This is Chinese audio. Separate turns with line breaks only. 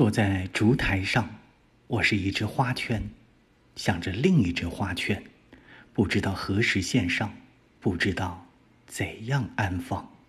坐在烛台上我是一只花圈想着另一只花圈不知道何时献上不知道怎样安放。